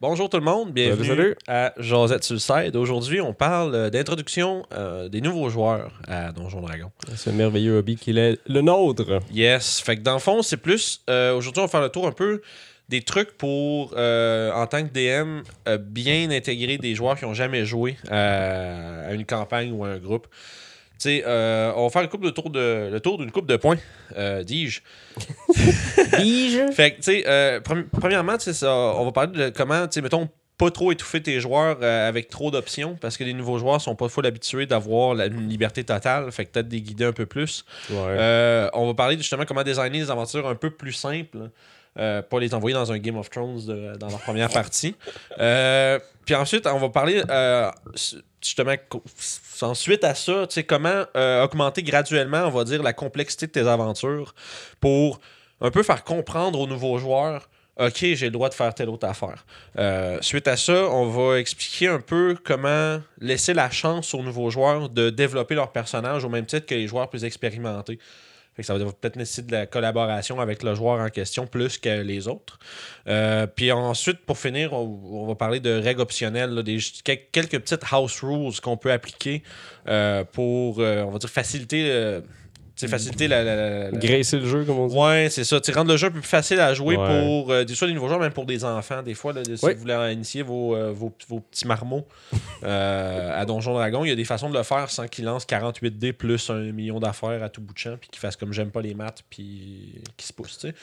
Bonjour tout le monde, bienvenue Salut, à Josette Suicide. Aujourd'hui, on parle euh, d'introduction euh, des nouveaux joueurs à Donjon Dragon. Ce merveilleux hobby qu'il est le nôtre. Yes, fait que dans le fond, c'est plus. euh, Aujourd'hui, on va faire le tour un peu des trucs pour, euh, en tant que DM, bien intégrer des joueurs qui n'ont jamais joué à une campagne ou à un groupe. Sais, euh, on va faire le, couple de tour de, le tour d'une coupe de points, euh, dis-je. Bige. Fait que, tu sais, euh, premi- premièrement, tu sais, ça, on va parler de comment, tu sais, mettons, pas trop étouffer tes joueurs euh, avec trop d'options parce que les nouveaux joueurs sont pas full habitués d'avoir la, une liberté totale. Fait que peut-être des guider un peu plus. Ouais. Euh, on va parler justement comment designer des aventures un peu plus simples. Euh, pas les envoyer dans un Game of Thrones dans leur première partie. Euh, puis ensuite, on va parler euh, justement ensuite à ça, comment augmenter graduellement, on va dire, la complexité de tes aventures pour un peu faire comprendre aux nouveaux joueurs OK, j'ai le droit de faire telle autre affaire. Suite à ça, on va expliquer un peu comment laisser la chance aux nouveaux joueurs de développer leur personnage au même titre que les joueurs plus expérimentés. Ça va peut-être nécessiter de la collaboration avec le joueur en question plus que les autres. Euh, puis ensuite, pour finir, on, va parler de règles optionnelles, des, quel- quelques petites house rules qu'on peut appliquer euh, pour, euh, on va dire, faciliter, faciliter la- la- Graisser le jeu, comme on dit. Ouais, c'est ça. Rendre le jeu plus facile à jouer Ouais. pour euh, des, soit des nouveaux joueurs, même pour des enfants. Des fois, là, si Oui. vous voulez initier vos, euh, vos, vos petits marmots euh, à Donjon Dragon, il y a des façons de le faire sans qu'ils lancent 48 dés plus un million d'affaires à tout bout de champ, puis qu'ils fassent comme j'aime pas les maths, puis qu'ils se poussent. tu sais.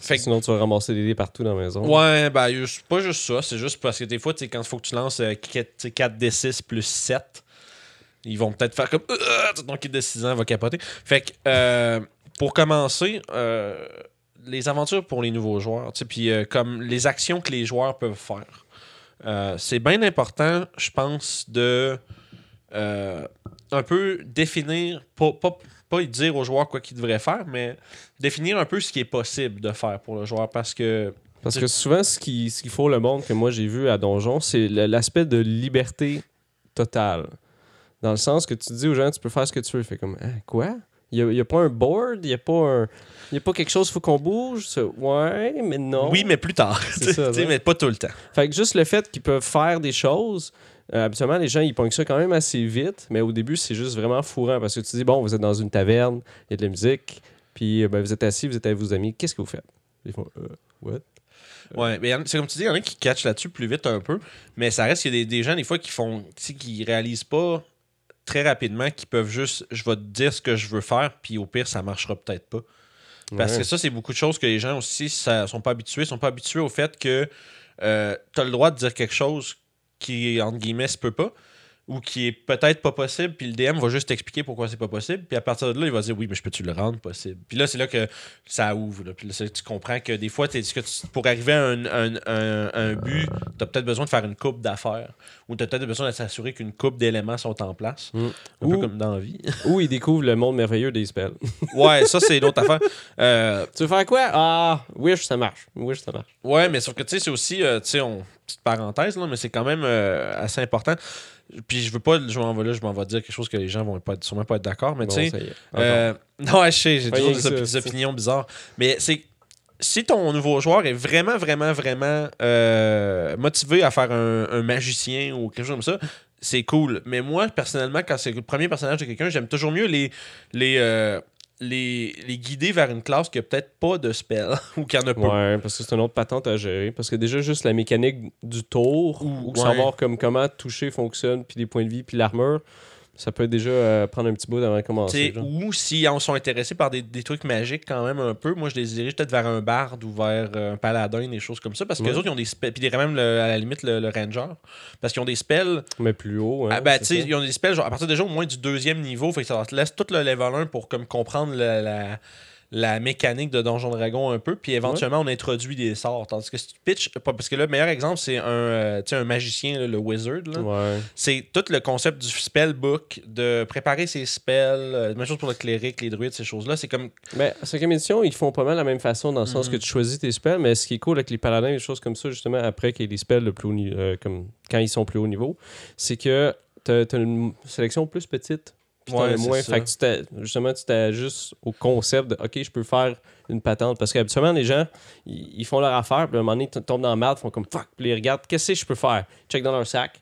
Fait que Sinon, tu vas ramasser des dés partout dans la maison. Ouais, ben, c'est pas juste ça. C'est juste parce que des fois, quand il faut que tu lances euh, 4D6 plus 7, ils vont peut-être faire comme. Euh, ton kit de 6 ans va capoter. Fait que, euh, pour commencer, euh, les aventures pour les nouveaux joueurs, tu sais, puis euh, comme les actions que les joueurs peuvent faire. C'est bien important, je pense, de un peu définir, pas, pas, pas dire aux joueurs quoi qu'ils devraient faire, mais définir un peu ce qui est possible de faire pour le joueur parce que Parce que souvent, ce qui- ce qu'il faut le monde que moi j'ai vu à Donjon, c'est l'aspect de liberté totale. Dans le sens que tu dis aux gens, tu peux faire ce que tu veux. Fait comme, Hein, quoi? Il n'y a, pas un board, il n'y a pas un. Il y a pas quelque chose faut qu'on bouge? Ouais, mais non. Oui, mais plus tard. Ça, mais pas tout le temps. Fait que juste le fait qu'ils peuvent faire des choses, euh, habituellement, les gens, ils pognent ça quand même assez vite, mais au début, c'est juste vraiment fourrant parce que tu dis, bon, vous êtes dans une taverne, il y a de la musique, puis euh, ben, vous êtes assis, vous êtes avec vos amis, qu'est-ce que vous faites? Ils font, euh, what? Ouais, mais c'est comme tu dis, il y en a qui catchent là-dessus plus vite un peu, mais ça reste qu'il y a des, des gens, des fois, qui font, qui réalisent pas très rapidement, qui peuvent juste, je vais te dire ce que je veux faire, puis au pire, ça marchera peut-être pas. Parce Ouais. que ça, c'est beaucoup de choses que les gens aussi ça, sont pas habitués. sont pas habitués au fait que tu as le droit de dire quelque chose qui, entre guillemets, se peut pas ou qui est peut-être pas possible, puis le DM va juste t'expliquer pourquoi c'est pas possible, puis à partir de là, il va dire oui, mais je peux-tu le rendre possible? Puis là, c'est là que ça ouvre. là. Puis là, c'est là que tu comprends que des fois, t'es- que tu- pour arriver à un, un, un- un but, tu as peut-être besoin de faire une coupe d'affaires, ou tu as peut-être besoin de s'assurer qu'une coupe d'éléments sont en place, Mm. un peu Ou- comme dans la vie. Ou ils découvrent le monde merveilleux des spells. ouais, ça, c'est l'autre affaire. Euh, tu veux faire quoi? Ah, wish, ça marche. Wish, ça marche. Ouais, mais sauf que tu sais, c'est aussi, euh, tu sais, on- petite parenthèse, là, mais c'est quand même euh, assez important. Puis je veux pas, je m'en vais là, je m'en vais dire quelque chose que les gens vont pas, sûrement pas être d'accord, mais Bon, tu sais. euh, non, je sais, j'ai toujours des, opinions bizarres. Mais c'est. Si ton nouveau joueur est vraiment, vraiment, vraiment euh, motivé à faire un, un magicien ou quelque chose comme ça, c'est cool. Mais moi, personnellement, quand c'est le premier personnage de quelqu'un, j'aime toujours mieux les, les, euh, les, les guider vers une classe qui a peut-être pas de spell ou qui en a pas. Ouais, parce que c'est une autre patente à gérer. Parce que déjà, juste la mécanique du tour, Ou- ou, ouais. savoir comme comment toucher fonctionne, puis les points de vie, puis l'armure, ça peut déjà euh, prendre un petit bout avant de commencer. Genre. ou si on sont intéressés par des, des trucs magiques quand même un peu, moi je les dirige peut-être vers un barde ou vers euh, un paladin, des choses comme ça, parce que Ouais. les autres ils ont des spells, puis même le- à la limite le, le ranger, parce qu'ils ont des spells, Mais plus haut. hein, ah, ben, ils ont des spells genre, à partir déjà au moins du deuxième niveau, fait que ça leur laisse tout le level 1 pour comme comprendre la, la, la mécanique de Donjon Dragon un peu, puis éventuellement on introduit des sorts, tandis que si tu pitches, parce que là, le meilleur exemple c'est un, euh, un magicien, là, le wizard. Ouais. C'est tout le concept du spellbook, de préparer ses spells, euh, même chose pour le cléric, les druides, ces choses-là. C'est comme. Ben, à cinquième édition, ils font pas mal la même façon dans le sens Mhm. que tu choisis tes spells, mais ce qui est cool avec les paladins et des choses comme ça, justement, après qu'il y ait des spells le plus haut euh, comme quand ils sont plus haut niveau, c'est que tu as, une sélection plus petite puis t'en Ouais, as moins. Fait que tu justement, tu t'ajustes au concept de OK, je peux faire une patente. Parce qu'habituellement, les gens, ils, font leur affaire, puis à un moment donné, ils tombent dans la merde, ils font comme fuck, puis ils regardent, qu'est-ce que je peux faire? Check dans leur sac,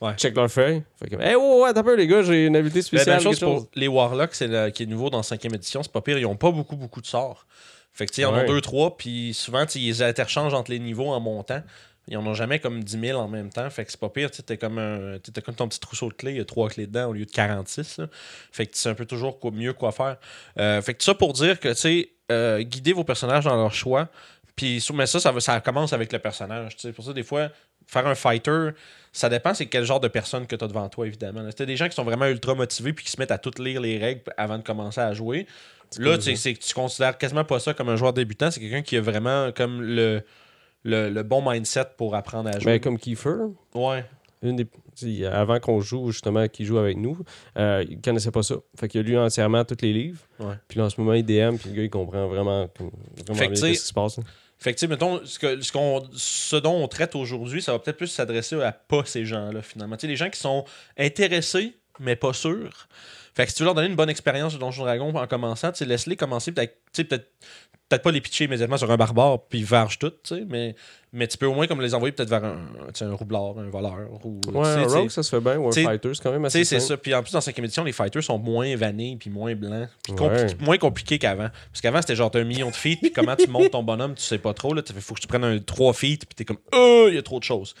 Ouais. check leur feuille. Fait comme, hey, ouais, ouais, t'as peur, les gars, j'ai une La spéciale. même chose pour les Warlocks, c'est le- qui est nouveau dans 5e édition, c'est pas pire. Ils ont pas beaucoup, beaucoup de sorts. Fait que, tu sais, ils en ont deux, trois, puis souvent, ils les interchangent entre les niveaux en montant. Ils en ont jamais comme 10 000 en même temps. Fait que c'est pas pire. Tu t'es comme, un- comme ton petit trousseau de clés. Il y a trois clés dedans au lieu de 46. là. Fait que tu sais un peu toujours quoi- mieux quoi faire. Euh, fait que ça pour dire que, tu sais, euh, guider vos personnages dans leur choix. Puis, mais ça, ça, commence avec le personnage. tu sais. Pour ça, des fois, faire un fighter, ça dépend c'est quel genre de personne que tu as devant toi, évidemment. t'as des gens qui sont vraiment ultra motivés puis qui se mettent à toutes lire les règles avant de commencer à jouer, là, tu tu considères quasiment pas ça comme un joueur débutant. C'est quelqu'un qui a vraiment comme le, le, le bon mindset pour apprendre à jouer. Ben, comme Kiefer, Ouais. une des, avant qu'on joue, justement, qu'il joue avec nous, euh, il connaissait pas ça. Fait qu'il a lu entièrement tous les livres. Ouais. Puis là, en ce moment, il DM, puis le gars, il comprend vraiment, Fait bien ce qui se passe. là. Fait que, mettons, ce, que, ce, qu'on, ce dont on traite aujourd'hui, ça va peut-être plus s'adresser à pas ces gens-là, finalement. Les gens qui sont intéressés, mais pas sûrs. Fait que si tu veux leur donner une bonne expérience de Donjon Dragon en commençant, laisse-les commencer, peut-être, peut-être, pas les pitcher immédiatement sur un barbare, puis ils vargent tout, tu sais, mais, mais tu peux au moins comme les envoyer peut-être vers un, un roublard, un voleur. Ou, Ouais, un rogue, ça se fait bien. Ou un fighter, c'est quand même assez c'est ça. Puis en plus, dans 5 édition, les fighters sont moins vanés puis moins blancs. Puis Ouais. compli- moins compliqués qu'avant. Parce qu'avant, c'était genre t'as un million de feet. Puis comment tu montes ton bonhomme, tu sais pas trop. Là. Il faut que tu prennes un 3 feet. Puis t'es comme, oh, il y a trop de choses.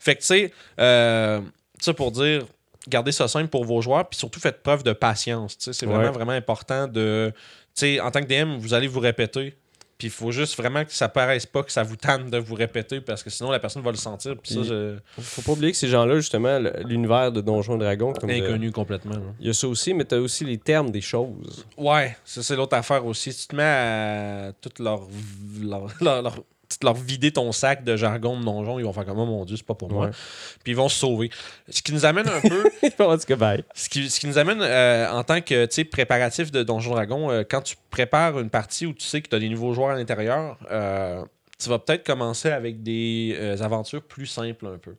Fait que, tu sais, euh, ça pour dire, gardez ça simple pour vos joueurs. Puis surtout, faites preuve de patience. Tu C'est vraiment, Ouais. vraiment important de. Tu sais, en tant que DM, vous allez vous répéter. Puis il faut juste vraiment que ça paraisse pas que ça vous tente de vous répéter parce que sinon la personne va le sentir. Puis ça, je... Faut pas oublier que ces gens-là, justement, l'univers de Donjons et Dragons, comme de- inconnu complètement. il y a ça aussi, mais t'as aussi les termes des choses. Ouais, ça c'est l'autre affaire aussi. Si tu te mets à tout leur, leur, leur- leur- leur vider ton sac de jargon de donjon, ils vont faire comme oh mon dieu, c'est pas pour moi. Puis ils vont se sauver. Ce qui nous amène un peu, ce qui, ce qui nous amène euh, en tant que préparatif de Donjon Dragon, euh, quand tu prépares une partie où tu sais que tu as des nouveaux joueurs à l'intérieur, euh, tu vas peut-être commencer avec des aventures plus simples un peu.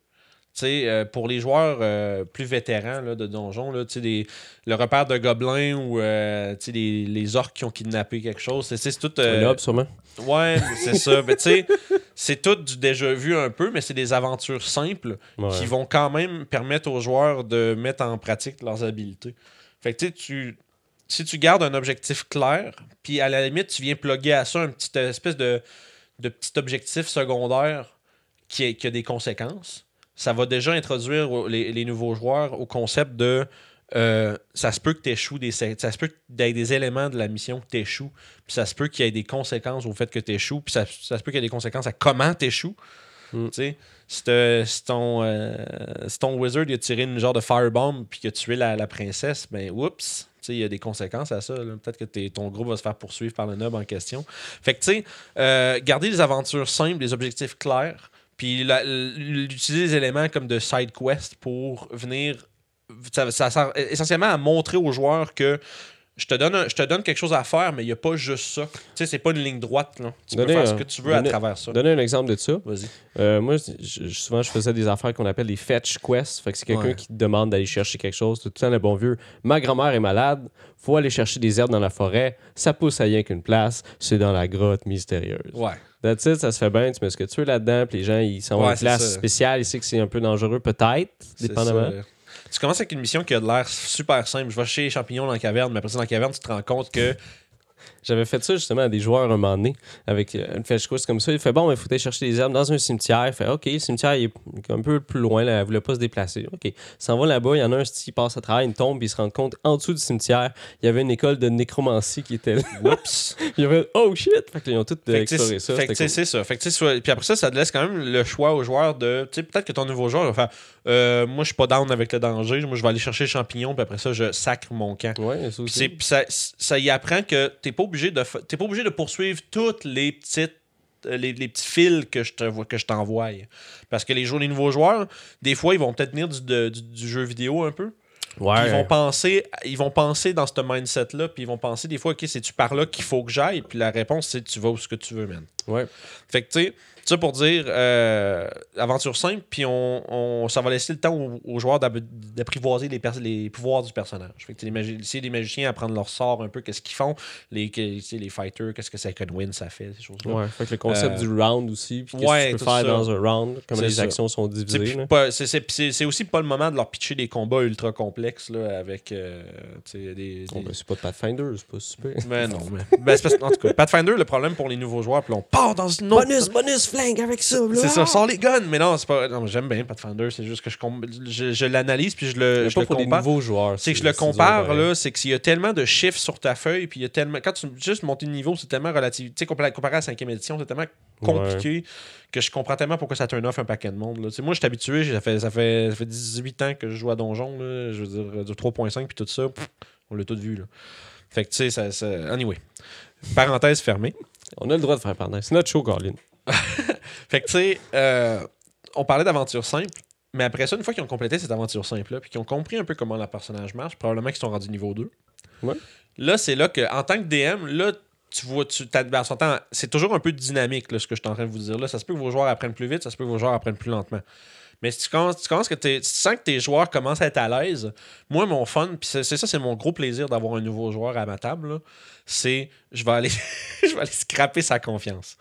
Euh, pour les joueurs euh, plus vétérans là, de donjon, là, des- le repère de gobelins ou euh, tu sais, les, les orques qui ont kidnappé quelque chose, c'est tout. euh, Un lobe, sûrement. Ouais, c'est ça. Mais tu sais, c'est tout du déjà vu un peu, mais c'est des aventures simples Ouais. qui vont quand même permettre aux joueurs de mettre en pratique leurs habiletés. Fait que tu. Si tu gardes un objectif clair, puis à la limite, tu viens plugger à ça un petit euh, espèce de, de petit objectif secondaire qui, est- qui a des conséquences, ça va déjà introduire les, les nouveaux joueurs au concept de euh, ça se peut que tu échoues des ça se peut qu'il y ait des éléments de la mission que tu échoues puis ça se peut qu'il y ait des conséquences au fait que tu échoues puis ça, ça se peut qu'il y ait des conséquences à comment tu échoues Mm. tu si, ton, euh, si ton wizard il a tiré une genre de firebomb puis qu'il a tué la, la princesse ben oups tu il y a des conséquences à ça. Peut-être que ton groupe va se faire poursuivre par le nob en question. Fait que, tu sais, euh, garder les aventures simples, les objectifs clairs, puis utiliser les éléments comme de side quest pour venir. Ça sert essentiellement à montrer aux joueurs que je te donne, un- je te donne quelque chose à faire, mais il n'y a pas juste ça. Tu sais, c'est pas une ligne droite. Là. Tu peux faire ce que tu veux à travers ça. Donner un exemple de ça. Vas-y. Euh, moi, je- souvent, je faisais des affaires qu'on appelle des fetch quests. Fait que c'est quelqu'un Ouais. qui te demande d'aller chercher quelque chose. Tout le temps, le bon vieux. Ma grand-mère est malade. Faut aller chercher des herbes dans la forêt. Ça pousse à rien qu'une place. C'est dans la grotte mystérieuse. Ouais. That's it, ça se fait bien. Tu mets ce que tu veux là-dedans. Puis les gens, ils sont Ouais, en place ça. spéciale. Ils savent que c'est un peu dangereux, peut-être, C'est dépendamment. Tu commences avec une mission qui a de l'air super simple. Je vais chercher les champignons dans la caverne, mais après ça, dans la caverne, tu te rends compte que. J'avais fait ça justement à des joueurs un moment donné, avec euh, une fetch quest comme ça. Il fait bon, il faut aller chercher des herbes dans un cimetière. Il fait OK, le cimetière il est un peu plus loin, là, elle voulait pas se déplacer. OK. S'en va là-bas, il y en a un qui passe à travers, il tombe, puis il se rend compte en dessous du cimetière, il y avait une école de nécromancie qui était là. Oups! il y avait Oh shit! Fait que là, ils ont tout euh, Fait exploré ça. fait que, c'est ça. Fait que, soit- Puis après ça, ça te laisse quand même le choix aux joueurs de. Tu sais, peut-être que ton nouveau joueur va faire euh, Moi, je suis pas down avec le danger. Moi, je vais aller chercher les champignons, puis après ça, je sacre mon camp. Ouais, ça aussi. puis ça, ça y apprend que t'es pas obligé de t'es pas obligé de poursuivre toutes les petites euh, les, les petits fils que je te que je t'envoie. Parce que les, jou- les nouveaux joueurs, des fois, ils vont peut-être venir du, de- du- du jeu vidéo un peu. Ouais. Ils vont penser, ils vont penser dans ce mindset-là, puis ils vont penser des fois, OK, c'est-tu par là qu'il faut que j'aille? Puis la réponse, c'est tu vas où ce que tu veux, man. Ouais. Fait que, tu sais, ça pour dire, euh, aventure simple, puis on, on- ça va laisser le temps aux, aux joueurs d'apprivoiser les, les pouvoirs du personnage. Fait que les, les magiciens à prendre leur sort un peu, qu'est-ce qu'ils font, les, les fighters, qu'est-ce que Second Win ça fait, ces choses-là. Ouais, fait que le concept Euh, du round aussi, puis qu'est-ce ouais, que tu peux faire ça. dans un round, comment les ça. actions sont divisées. c'est- aussi pas le moment de leur pitcher des combats ultra complexes là, avec euh, des, Bon, des- ben, c'est pas de Pathfinder, c'est pas super. Mais non, mais. Ben, parce- en tout cas, Pathfinder, le problème pour les nouveaux joueurs, puis on part dans une autre. bonus, flingue avec ça, C'est ça, sors les guns! Mais non, c'est pas. Non, j'aime bien Pathfinder, c'est juste que je, com- je, je l'analyse puis je le, je pas le pour compare. nouveaux joueurs. C'est que je le compare, là, c'est qu'il y a tellement de chiffres sur ta feuille, puis il y a tellement. Quand tu juste monter de niveau, c'est tellement relatif. Tu sais, comparé, comparé à la cinquième édition, c'est tellement compliqué que je comprends tellement pourquoi ça turn off un paquet de monde. Là. Moi, je suis habitué, ça fait, ça, fait, ça fait 18 ans que je joue à Donjon, là, je veux dire, de 3.5 puis tout ça, pff, on l'a tout vu. Là. Fait que, tu sais, ça, ça. Anyway. Parenthèse fermée. On a le droit de faire pardon. C'est notre show, Colin. Fait que, tu sais, euh, on parlait d'aventure simple, mais après ça, une fois qu'ils ont complété cette aventure simple-là, puis qu'ils ont compris un peu comment le personnage marche, probablement qu'ils sont rendus niveau 2. Ouais. Là, c'est là que, en tant que DM, là, tu vois, tu ben, c'est toujours un peu dynamique, là, ce que je suis en train de vous dire. Là. Ça se peut que vos joueurs apprennent plus vite, ça se peut que vos joueurs apprennent plus lentement. Mais si tu commences, tu commences que t'es- si tu sens que tes joueurs commencent à être à l'aise, moi, mon fun, puis c'est ça, c'est mon gros plaisir d'avoir un nouveau joueur à ma table, c'est je vais aller je vais aller scraper sa confiance.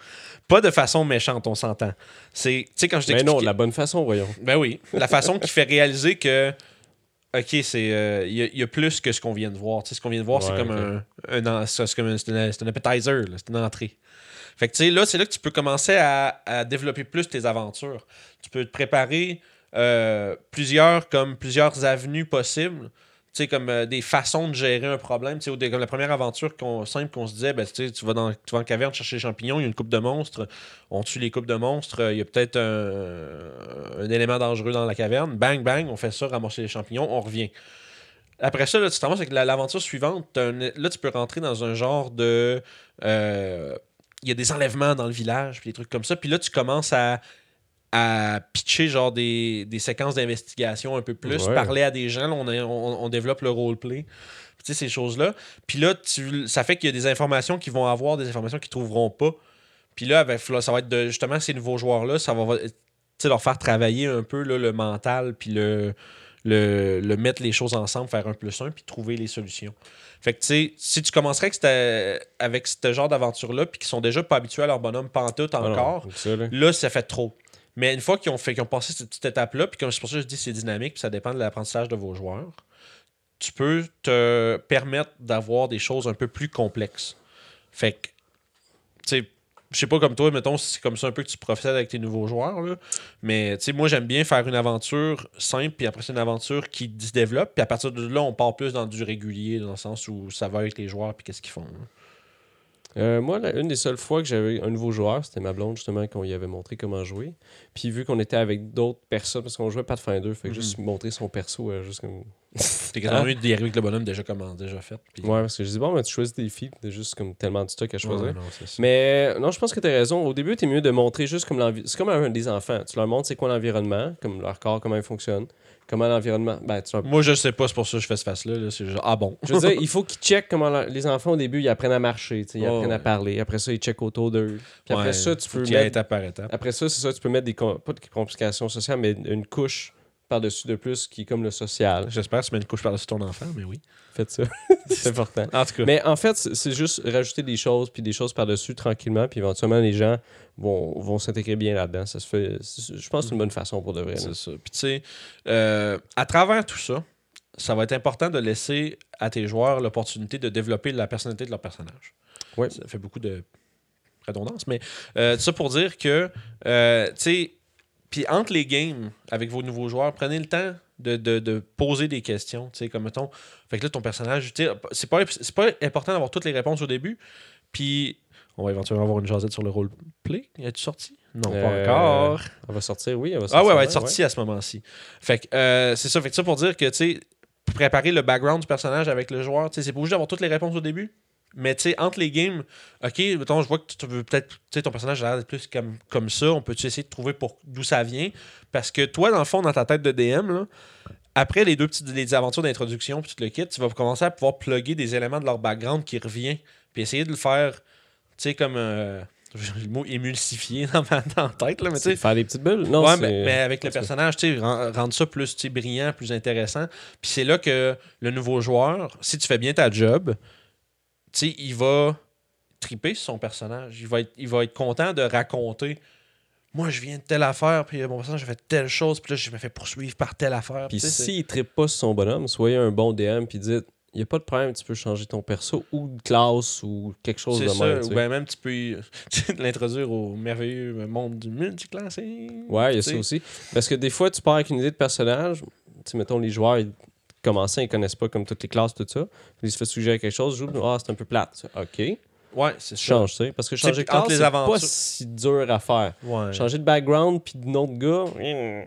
Pas de façon méchante, on s'entend. C'est, tu sais, quand je Mais non, la bonne façon, voyons. Ben oui, la façon qui fait réaliser que, OK, c'est euh, il y, a- il y a plus que ce qu'on vient de voir. Ce qu'on vient de voir, c'est comme un, comme un, c'est un- appetizer, c'est une entrée. Fait que tu sais, là, c'est là que tu peux commencer à, à développer plus tes aventures. Tu peux te préparer euh, plusieurs, comme plusieurs avenues possibles. Tu sais, comme euh, des façons de gérer un problème. Tu sais, comme la première aventure simple qu'on se disait, ben, tu sais, tu vas dans tu vas en caverne chercher les champignons, il y a une coupe de monstres, on tue les coupes de monstres, euh, il y a peut-être un, un élément dangereux dans la caverne, bang, bang, on fait ça, ramasser les champignons, on revient. Après ça, là, tu te ramasses avec la- l'aventure suivante, là, tu peux rentrer dans un genre de... Il y a des enlèvements dans le village, puis des trucs comme ça, puis là, tu commences à à pitcher genre des, des séquences d'investigation un peu plus, Ouais. parler à des gens, là, on, a- on, on développe le roleplay. Tu sais, ces choses-là. Puis là, tu, ça fait qu'il y a des informations qu'ils vont avoir, des informations qu'ils trouveront pas. Puis là, ça va être de, justement ces nouveaux joueurs-là, ça va leur faire travailler un peu là, le mental, puis le, le, le mettre les choses ensemble, faire un plus un, puis trouver les solutions. Fait que, tu sais, si tu commencerais avec, avec ce genre d'aventure-là, puis qu'ils sont déjà pas habitués à leur bonhomme pantoute Ah encore, ça, là. Là, ça fait trop. Mais une fois qu'ils ont, fait, qu'ils ont passé cette petite étape-là, puis comme c'est pour ça que je dis que c'est dynamique, puis ça dépend de l'apprentissage de vos joueurs, tu peux te permettre d'avoir des choses un peu plus complexes. Fait que, tu sais, je sais pas comme toi, mettons, c'est comme ça un peu que tu procèdes avec tes nouveaux joueurs, mais tu sais, moi j'aime bien faire une aventure simple, puis après c'est une aventure qui se développe, puis à partir de là, on part plus dans du régulier, dans le sens où ça va avec les joueurs, puis qu'est-ce qu'ils font. Euh, moi, une des seules fois que j'avais un nouveau joueur, c'était ma blonde, justement, qu'on y avait montré comment jouer. Puis vu qu'on était avec d'autres personnes, parce qu'on jouait Pathfinder, fait que Mhm. juste montrer son perso, euh, juste comme. T'es quasiment mieux d'y arriver avec le bonhomme déjà, comment, déjà fait. puis- Ouais, parce que je dis, bon, ben, tu choisis des filles, t'as juste comme tellement de stock à choisir. Ouais, non. Mais euh, non, je pense que tu as raison. Au début, tu mieux de montrer juste comme l'environnement. C'est comme un des enfants. Tu leur montres c'est quoi l'environnement, comme leur corps, comment il fonctionne, comment l'environnement? Ben, tu leur- Moi, je sais pas, c'est pour ça que je fais ce face-là. là. C'est genre, ah bon. Je veux dire, il faut qu'ils checkent comment la- les enfants au début, ils apprennent à marcher, tu sais, ils Oh, apprennent à ouais. parler. Après ça, ils checkent autour d'eux. Puis après Ouais, ça, tu faut peux qu'il y ait mettre. étape par étape. Après ça, c'est ça, tu peux mettre des com- pas de complications sociales, mais une couche par-dessus de plus qui est comme le social. J'espère que tu mets une couche par-dessus ton enfant, mais oui. Faites ça. c'est important. En tout cas, Mais en fait, c'est juste rajouter des choses, puis des choses par-dessus tranquillement, puis éventuellement, les gens vont, vont s'intégrer bien là-dedans. Ça se fait. Je pense que c'est une bonne façon pour de vrai. c'est ça. Puis tu sais, euh, à travers tout ça, ça va être important de laisser à tes joueurs l'opportunité de développer la personnalité de leur personnage. Ouais. Ça fait beaucoup de redondance, mais euh, ça pour dire que, euh, tu sais, puis entre les games avec vos nouveaux joueurs, prenez le temps de, de- de poser des questions, tu sais, comme mettons, fait que là, ton personnage, c'est pas, c'est pas important d'avoir toutes les réponses au début, puis on va éventuellement avoir une jasette sur le roleplay. Es-tu sorti? Non, Euh, pas encore. Elle va sortir, oui. Elle va sortir, Ah ouais, elle va être sortie à ce moment-ci. Fait que euh, c'est ça. Fait que ça pour dire que, tu sais, préparer le background du personnage avec le joueur, tu sais, c'est pas obligé d'avoir toutes les réponses au début. Mais tu sais, entre les games, ok, mettons, je vois que tu veux peut-être, tu sais, ton personnage a l'air d'être plus comme, comme ça, on peut-tu essayer de trouver pour d'où ça vient? Parce que toi, dans le fond, dans ta tête de DM, là, après les deux petites les aventures d'introduction, puis tu le quittes, tu vas commencer à pouvoir plugger des éléments de leur background qui revient, puis essayer de le faire, tu sais, comme. euh, le mot émulsifier dans ma dans tête, là, mais tu C'est sais. faire des petites bulles. Non, ouais, mais, mais avec le tout personnage, tu rendre ça plus brillant, plus intéressant. Puis c'est là que le nouveau joueur, si tu fais bien ta job, sais, il va triper sur son personnage. Il va être, il va être content de raconter. Moi, je viens de telle affaire, puis mon personnage a fait telle chose, puis là, je me fais poursuivre par telle affaire. Puis Tu s'il ne trippe pas sur son bonhomme, soyez un bon DM puis dites il n'y a pas de problème, tu peux changer ton perso ou de classe ou quelque chose de ça, même. tu ou bien même tu peux l'introduire au merveilleux monde du multiclassé. Ouais, il y a tu ça aussi. Parce que des fois, tu pars avec une idée de personnage. Tu mettons, les joueurs, ils commencent, ils connaissent pas comme toutes les classes, tout ça. Ils se fait suggérer quelque chose, joue, ah, c'est un peu plate. OK. Ouais, c'est ça. Change, tu sais. Parce que changer de classe, c'est pas si dur à faire. Ouais. Changer de background puis de nom de gars, hmm.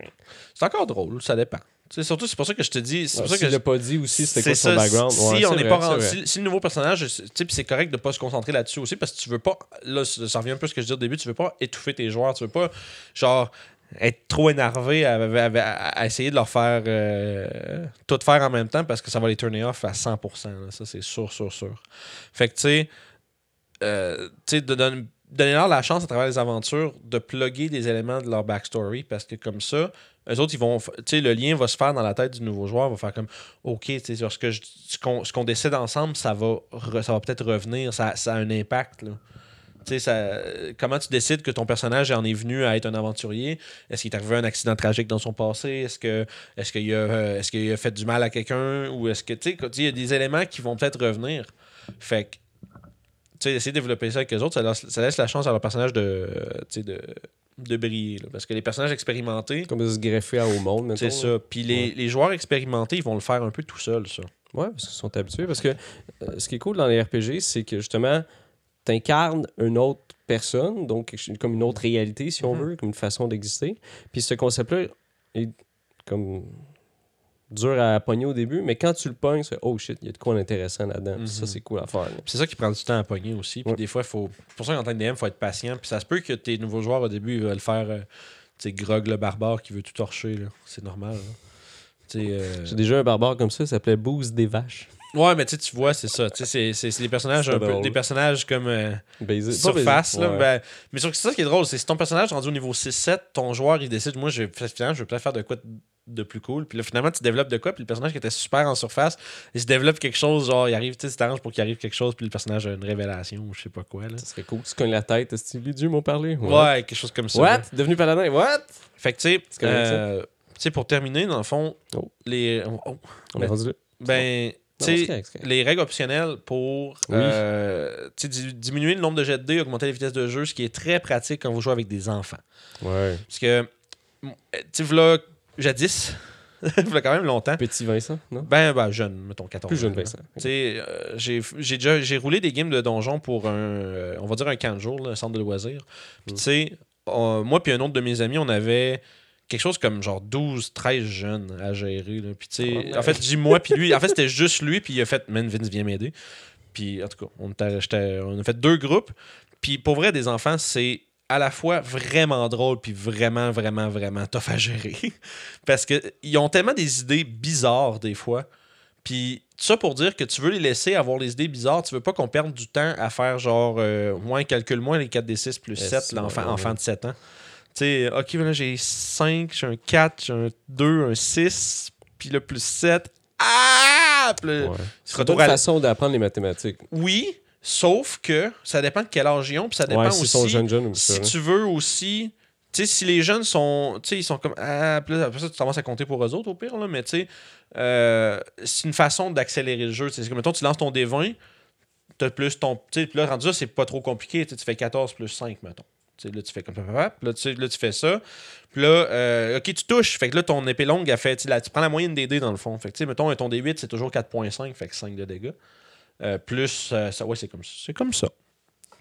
C'est encore drôle, ça dépend. Tu sais, surtout, c'est pour ça que je te dis. C'est pour ça que l'a pas dit aussi, c'était quoi son ça, background? Si, Ouais, on n'est pas rendu, si, si le nouveau personnage, tu sais, puis c'est correct de pas se concentrer là-dessus aussi parce que tu veux pas, là, ça ça revient un peu à ce que je disais au début, tu veux pas étouffer tes joueurs, tu veux pas, genre, être trop énervé à, essayer de leur faire euh, tout faire en même temps parce que ça va les turner off à 100%. là. ça, c'est sûr, sûr, sûr. Fait que, tu sais, euh, de donner, donner leur la chance à travers les aventures de plugger des éléments de leur backstory parce que comme ça, eux autres, ils vont. Tu sais, le lien va se faire dans la tête du nouveau joueur, va faire comme OK, tu sais, ce qu'on décide ensemble, ça va, re- ça va peut-être revenir, ça, a un impact. Ça, comment tu décides que ton personnage en est venu à être un aventurier? Est-ce qu'il est arrivé un accident tragique dans son passé? Est-ce que est-ce qu'il a, euh, est-ce qu'il a fait du mal à quelqu'un? Ou est-ce que tu sais, il y a des éléments qui vont peut-être revenir. Fait que tu sais, essayer de développer ça avec les autres, ça laisse, ça laisse la chance à leur personnage de, euh, de, de briller. là. Parce que les personnages expérimentés, Comme de se greffer à au monde, c'est ça. Puis les, les joueurs expérimentés, ils vont le faire un peu tout seuls, ça. Ouais, parce qu'ils sont habitués. Parce que euh, ce qui est cool dans les RPG, c'est que justement, tu incarnes une autre personne, donc comme une autre réalité, si on Mhm. veut, comme une façon d'exister. Puis ce concept-là est comme dur à pogner au début, mais quand tu le pognes, c'est oh shit, il y a de quoi d'intéressant là-dedans. Ça, Mhm. c'est cool à faire. C'est ça qui prend du temps à pogner aussi. Puis Ouais. des fois, il faut. c'est Pour ça qu'en tant que DM, il faut être patient. Puis ça se peut que tes nouveaux joueurs au début, ils veulent faire. euh, sais, Grog le barbare qui veut tout torcher. là. C'est normal. là. Sais, euh, J'ai déjà un barbare comme ça, ça s'appelait Boost des vaches. Ouais, mais tu vois, c'est ça. C'est- des personnages un peu. Des personnages comme. euh, surface. Là, Ouais. ben, mais sur- c'est ça qui est drôle, c'est si ton personnage rendu au niveau 6-7, ton joueur il décide, moi je vais, finalement, je vais peut-être faire de quoi de, plus cool. Puis là, finalement, tu développes de quoi, puis le personnage qui était super en surface, il se développe quelque chose, genre, il arrive, tu t'arranges pour qu'il arrive quelque chose, puis le personnage a une révélation, ou je sais pas quoi. Là. Ça serait cool. Tu cognes la tête, est-ce que les dieux m'ont parlé? Ouais, quelque chose comme ça. What? là. Devenu paladin? What? Fait que, tu sais, euh, pour terminer, dans le fond, Oh. les. oh, On Ben, est rendu là. ben, correct, c'est correct. les règles optionnelles pour Oui. euh, diminuer le nombre de jets de dés, augmenter la vitesse de jeu, ce qui est très pratique quand vous jouez avec des enfants. Ouais. Parce que, m- tu v'là jadis, v'là quand même longtemps, Petit Vincent, non? ben, ben jeune, mettons 14 Plus jeune là. Vincent. Euh, j'ai j'ai déjà j'ai roulé des games de donjon pour un, euh, on va dire un camp de jour, là, un centre de loisirs. Puis Mm. tu sais, moi puis un autre de mes amis, on avait quelque chose comme genre 12, 13 jeunes à gérer. là. Puis tu sais, Oh, en fait, dis moi puis lui, en fait c'était juste lui, puis il a fait, man, Vince, viens m'aider. Puis en tout cas, on, on a fait deux groupes. Puis pour vrai, des enfants, c'est à la fois vraiment drôle puis vraiment, vraiment, vraiment tough à gérer. Parce qu'ils ont tellement des idées bizarres des fois. Puis ça pour dire que tu veux les laisser avoir les idées bizarres, tu veux pas qu'on perde du temps à faire genre euh, moins calcule-moi les 4 des 6 plus Yes, 7, l'enfant enfant de 7 ans. Tu sais, ok, là j'ai 5, j'ai un 4, j'ai un 2, un 6, puis le plus 7. Ah! Ouais. C'est une à façon d'apprendre les mathématiques. Oui, sauf que ça dépend de quel âge ils ont, puis ça dépend Ouais, s'ils aussi sont jeunes, jeunes ou si ça. tu veux aussi tu sais si les jeunes sont tu sais ils sont comme ah puis là, après ça tu commences à compter pour eux autres au pire là mais tu sais euh, c'est une façon d'accélérer le jeu c'est comme mettons tu lances ton D20 t'as plus ton tu sais puis là rendu là c'est pas trop compliqué tu fais 14 plus 5 mettons Là tu fais comme là tu, là tu fais ça puis là euh, ok tu touches fait que là ton épée longue elle fait tu, sais, là, tu prends la moyenne des dés dans le fond fait que tu sais mettons ton D8 c'est toujours 4.5 fait que 5 de dégâts Euh, plus euh, ça ouais c'est comme ça c'est comme ça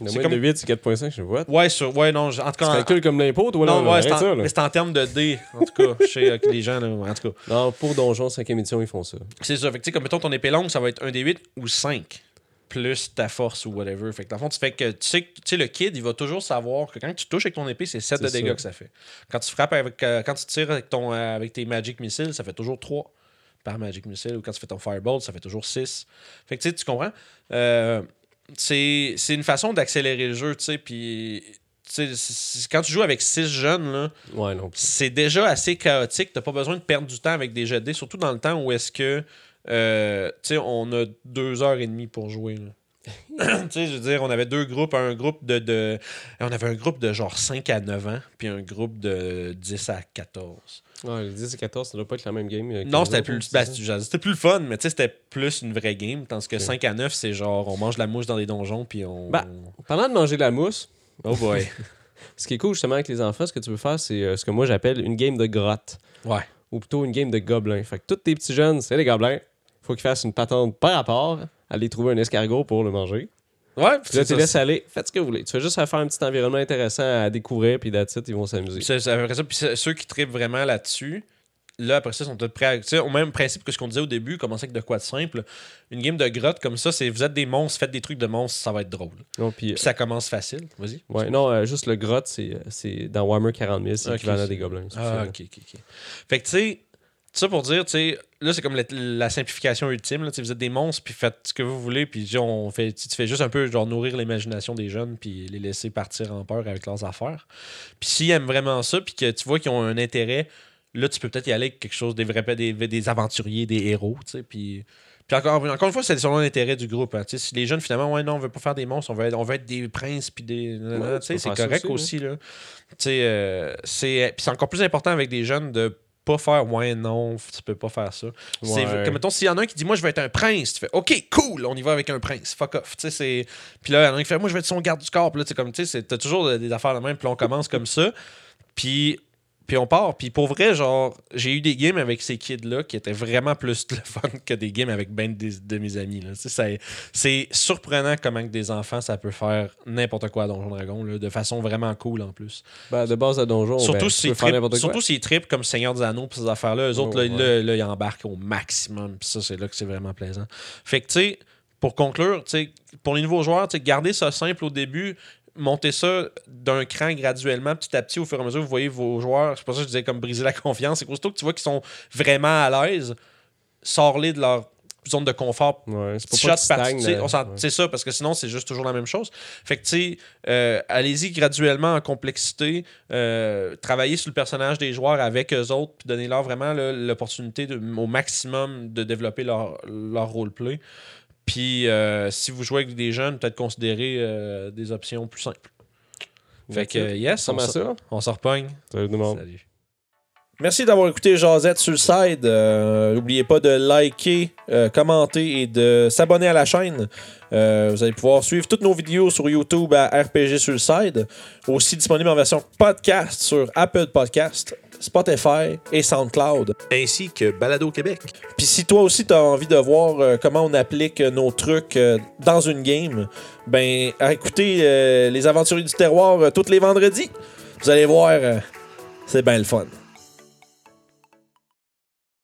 La moyenne comme- de 8, c'est 4.5, je vois. Ouais sur ouais non en tout cas en- calcules comme l'impôt, toi, non, là, ouais, c'est en, mais c'est en termes de dés, en tout cas. Sais euh, les gens, là, en tout cas. Non, pour Donjon 5e édition, ils font ça. C'est ça. Fait que, tu sais, comme mettons ton épée longue, ça va être un des 8 ou 5 plus ta force ou whatever. Fait que dans le fond, tu fais que tu sais, que- tu sais, le kid, il va toujours savoir que quand tu touches avec ton épée, c'est 7 de dégâts ça. que ça fait. Quand tu frappes avec. euh, quand tu tires avec, ton, euh, avec tes Magic Missiles, ça fait toujours 3 par Magic Missile. Ou quand tu fais ton Firebolt, ça fait toujours 6. Fait que tu sais, tu comprends? Euh, c'est une façon d'accélérer le jeu, tu sais, puis quand tu joues avec six jeunes, Ouais, c'est déjà assez chaotique. T'as pas besoin de perdre du temps avec des jets de dés, surtout dans le temps où est-ce que euh, tu sais, on a deux heures et demie pour jouer. là. tu sais, je veux dire, on avait deux groupes, un groupe de, de- On avait un groupe de genre 5 à 9 ans, puis un groupe de 10 à 14. Ouais, les 10 et 14, ça doit pas être la même game. euh, Non, c'était plus, ben, c'était plus le fun, mais tu sais, c'était plus une vraie game. Tandis que Ok. 5 à 9, c'est genre, on mange la mouche dans les donjons, puis on. Ben. Parlant de manger de la mousse, Oh boy. ce qui est cool justement avec les enfants, ce que tu veux faire, c'est euh, ce que moi j'appelle une game de grotte. ouais. Ou plutôt une game de gobelins. Fait que tous tes petits jeunes, c'est les gobelins. Faut qu'ils fassent une patente par rapport, aller trouver un escargot pour le manger. Ouais, Puis là, tu laisses aller, faites ce que vous voulez. Tu fais juste à faire un petit environnement intéressant à découvrir, puis it, ils vont s'amuser. Après ça. Puis ceux qui trippent vraiment là-dessus, là, après ça, sont tous prêts à. Tu sais, au même principe que ce qu'on disait au début, commencer avec de quoi de simple. Une game de grotte comme ça, c'est vous êtes des monstres, faites des trucs de monstres, ça va être drôle. Non, puis, Puis ça commence facile. Vas-y. ouais, non, euh, juste le grotte, c'est, euh, dans Warhammer 40 000, c'est Ok, l'équivalent c'est- des gobelins. Ah, ok, ok, ok. Fait que, tu sais, ça pour dire, tu sais, là, c'est comme la, la simplification ultime. Là, vous êtes des monstres, puis faites ce que vous voulez, puis on fait, tu fais juste un peu genre nourrir l'imagination des jeunes, puis les laisser partir en peur avec leurs affaires. Puis s'ils aiment vraiment ça, puis que tu vois qu'ils ont un intérêt, là, tu peux peut-être y aller avec quelque chose, des vrais des, des aventuriers, des héros, tu sais, puis. Puis encore, encore une fois, c'est selon l'intérêt du groupe. hein. Tu sais, Si les jeunes, finalement, ouais, non, on veut pas faire des monstres, on veut être, on veut être des princes, puis des. Ouais, c'est correct aussi, aussi. là. Tu sais, euh, c'est puis c'est encore plus important avec des jeunes de pas faire ouais non tu peux pas faire ça. C'est comme mettons s'il y en a un qui dit moi je vais être un prince tu fais ok cool on y va avec un prince fuck off tu sais c'est puis là il y en a un qui fait moi je vais être son garde du corps puis là tu sais comme tu sais t'as toujours des affaires de même puis on commence comme ça puis puis on part puis pour vrai genre j'ai eu des games avec ces kids là qui étaient vraiment plus le fun que des games avec ben des- de mes amis c'est surprenant comment que des enfants ça peut faire n'importe quoi à Donjon Dragon là, de façon vraiment cool en plus Ben, de base à donjon, Surtout ben, trippent n'importe quoi. surtout s'ils trippent comme Seigneur des Anneaux pis ces affaires-là. Eux autres, Oh, là, ouais. là, là, ils embarquent au maximum. Puis ça, c'est là que c'est vraiment plaisant. Fait que, tu sais, pour conclure, tu sais, pour les nouveaux joueurs, tu sais, gardez ça simple au début. Montez ça d'un cran graduellement, petit à petit, au fur et à mesure, vous voyez vos joueurs. C'est pour ça que je disais comme briser la confiance. C'est qu'aussitôt que tu vois qu'ils sont vraiment à l'aise, sors-les de leur zone de confort Ouais, c'est pas on Ouais. Ça, parce que sinon, c'est juste toujours la même chose. Fait que, tu sais, euh, allez-y graduellement en complexité, euh, travaillez sur le personnage des joueurs avec eux autres, puis donnez-leur vraiment l'opportunité au maximum de développer leur, leur roleplay. Puis, euh, si vous jouez avec des jeunes, peut-être considérer euh, des options plus simples. Fait que, euh, yes, on, on se repogne. Salut tout le monde. Salut. Merci d'avoir écouté Jazette sur le side. Euh, N'oubliez pas de liker, euh, commenter et de s'abonner à la chaîne. Euh, vous allez pouvoir suivre toutes nos vidéos sur YouTube à RPG sur le side. Aussi disponible en version podcast sur Apple Podcast, Spotify et SoundCloud. Ainsi que Balado Québec. Puis si toi aussi tu as envie de voir euh, comment on applique euh, nos trucs euh, dans une game, ben écoutez les aventuriers du terroir tous les vendredis. Vous allez voir, c'est bien le fun.